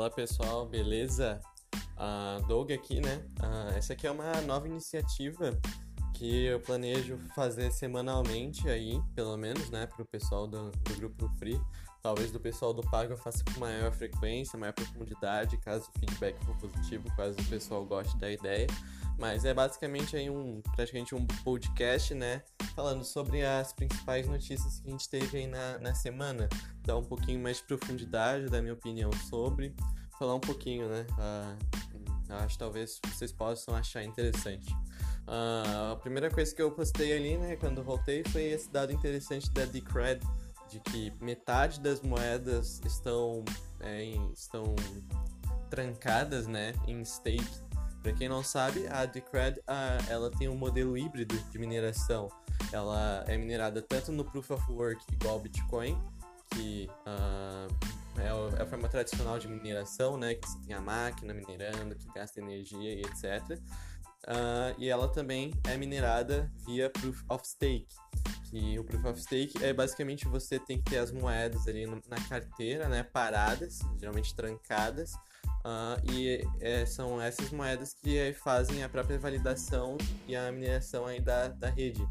Fala pessoal, beleza? Uh, Doug aqui, né? Uh, essa aqui é uma nova iniciativa que eu planejo fazer semanalmente aí, pelo menos, né, para o pessoal do, do grupo Free. Talvez do pessoal do Pago eu faça com maior frequência, maior profundidade, caso o feedback for positivo, caso o pessoal goste da ideia. Mas é basicamente aí um, praticamente um podcast, né? Falando sobre as principais notícias que a gente teve aí na, na semana. Dar um pouquinho mais de profundidade da minha opinião sobre. Falar um pouquinho, né? Uh, acho que talvez vocês possam achar interessante. Uh, a primeira coisa que eu postei ali, né, quando voltei, foi esse dado interessante da Decred, de que metade das moedas estão, é, em, estão trancadas, né, em stake para quem não sabe, a Decred ela tem um modelo híbrido de mineração. Ela é minerada tanto no Proof of Work igual ao Bitcoin, que uh, é, a forma tradicional de mineração, né? Que você tem a máquina minerando, que gasta energia e etc. Uh, ah, e ela também é minerada via Proof of Stake. Que o Proof of Stake é basicamente você tem que ter as moedas ali na carteira, né? Paradas, geralmente trancadas Uh, e é, são essas moedas que fazem a própria validação e a mineração aí da, da rede.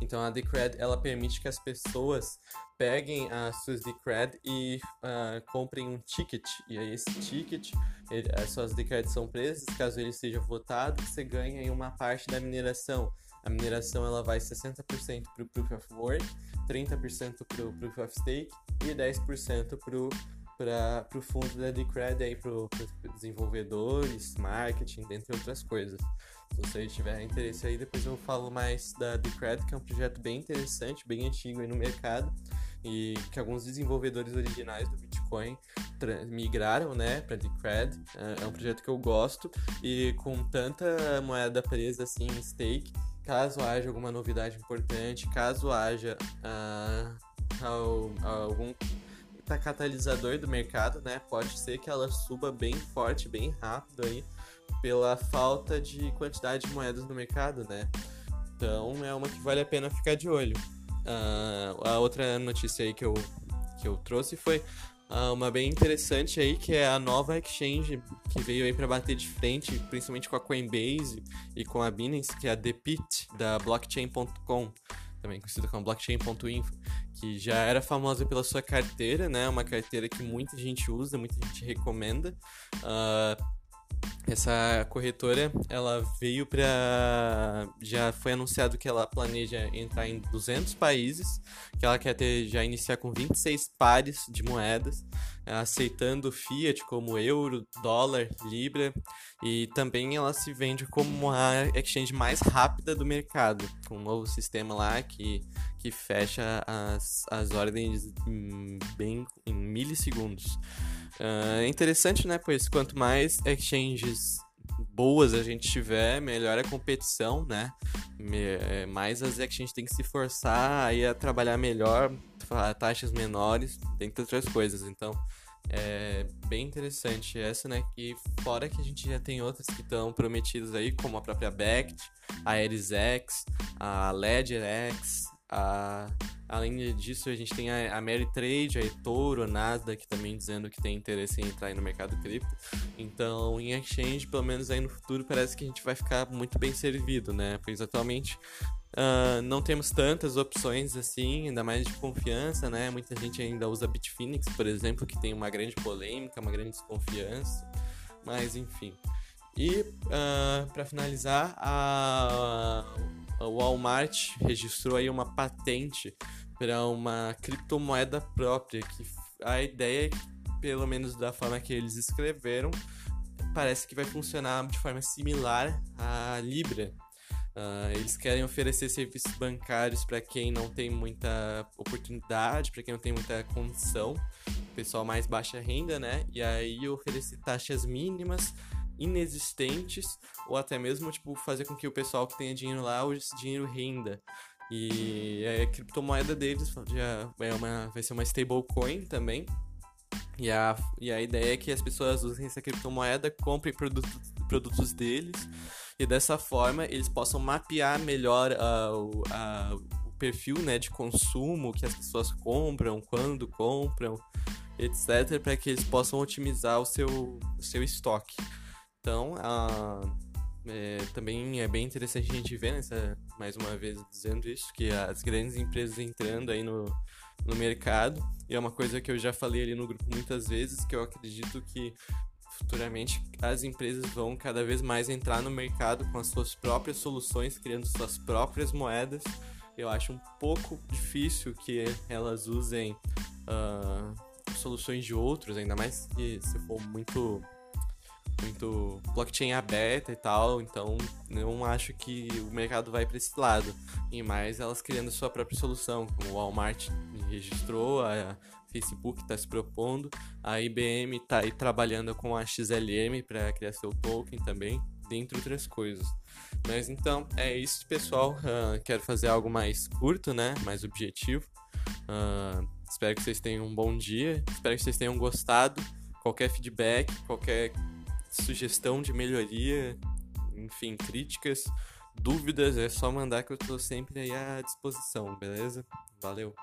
Então a Decred ela permite que as pessoas peguem as suas Decred e uh, comprem um ticket. E aí esse ticket, ele, as suas Decred são presas, caso ele seja votado, você ganha uma parte da mineração. A mineração ela vai 60% para o Proof of Work, 30% para o Proof of Stake e 10% para o fundo da Decred para desenvolvedores, marketing, dentre outras coisas. Se vocês tiverem interesse aí, depois eu falo mais da Decred, que é um projeto bem interessante, bem antigo aí no mercado e que alguns desenvolvedores originais do Bitcoin migraram, né, para Decred. É, é um projeto que eu gosto e com tanta moeda presa assim em stake, caso haja alguma novidade importante, caso haja uh, algum catalisador do mercado, né? Pode ser que ela suba bem forte, bem rápido aí, pela falta de quantidade de moedas no mercado, né? Então é uma que vale a pena ficar de olho. Uh, a outra notícia aí que eu, que eu trouxe foi uh, uma bem interessante aí, que é a nova exchange que veio aí para bater de frente, principalmente com a Coinbase e com a Binance, que é a ThePit, da Blockchain.com também conhecida como blockchain.info, que já era famosa pela sua carteira, né? Uma carteira que muita gente usa, muita gente recomenda. Uh, essa corretora, ela veio para já foi anunciado que ela planeja entrar em 200 países, que ela quer ter já iniciar com 26 pares de moedas, aceitando fiat como euro, dólar, libra, e também ela se vende como a exchange mais rápida do mercado, com um novo sistema lá que que fecha as, as ordens em, bem em milissegundos. Uh, é interessante, né? Pois quanto mais exchanges boas a gente tiver, melhor a competição, né? É, mais as exchanges têm que se forçar aí a trabalhar melhor, taxas menores, dentre outras coisas. Então, é bem interessante essa, né? E fora que a gente já tem outras que estão prometidas aí, como a própria Bact, a ErisX, a LedgerX, a Além disso, a gente tem a, a Trade, a eToro, a Nasdaq também dizendo que tem interesse em entrar no mercado cripto. Então, em exchange, pelo menos aí no futuro, parece que a gente vai ficar muito bem servido, né? Pois atualmente uh, não temos tantas opções assim, ainda mais de confiança, né? Muita gente ainda usa Bitfinex, por exemplo, que tem uma grande polêmica, uma grande desconfiança. Mas, enfim. E, uh, ah, para finalizar, a o Walmart registrou aí uma patente para uma criptomoeda própria, que a ideia, pelo menos da forma que eles escreveram, parece que vai funcionar de forma similar à Libra. Uh, eles querem oferecer serviços bancários para quem não tem muita oportunidade, para quem não tem muita condição, pessoal mais baixa renda, né? E aí oferecer taxas mínimas inexistentes ou até mesmo tipo fazer com que o pessoal que tenha dinheiro lá esse dinheiro renda. E a criptomoeda deles já é uma, vai ser uma stablecoin também. E a, e a ideia é que as pessoas usem essa criptomoeda, comprem produtos, produtos deles e dessa forma eles possam mapear melhor uh, uh, o perfil né, de consumo que as pessoas compram, quando compram etc, para que eles possam otimizar o seu, o seu estoque. Então, a, é, também é bem interessante a gente ver, nessa, mais uma vez dizendo isso, que as grandes empresas entrando aí no, no mercado, e é uma coisa que eu já falei ali no grupo muitas vezes, que eu acredito que futuramente as empresas vão cada vez mais entrar no mercado com as suas próprias soluções, criando suas próprias moedas. Eu acho um pouco difícil que elas usem uh, soluções de outros, ainda mais que se for muito muito blockchain aberta e tal, então não acho que o mercado vai para esse lado. E mais elas criando sua própria solução, como o Walmart registrou, a Facebook está se propondo, a IBM está aí trabalhando com a XLM para criar seu token também, dentre outras coisas. Mas então é isso, pessoal. Uh, quero fazer algo mais curto, né? Mais objetivo. Uh, espero que vocês tenham um bom dia. Espero que vocês tenham gostado. Qualquer feedback, qualquer sugestão de melhoria, enfim, críticas, dúvidas, é só mandar que eu estou sempre aí à disposição, beleza? Valeu!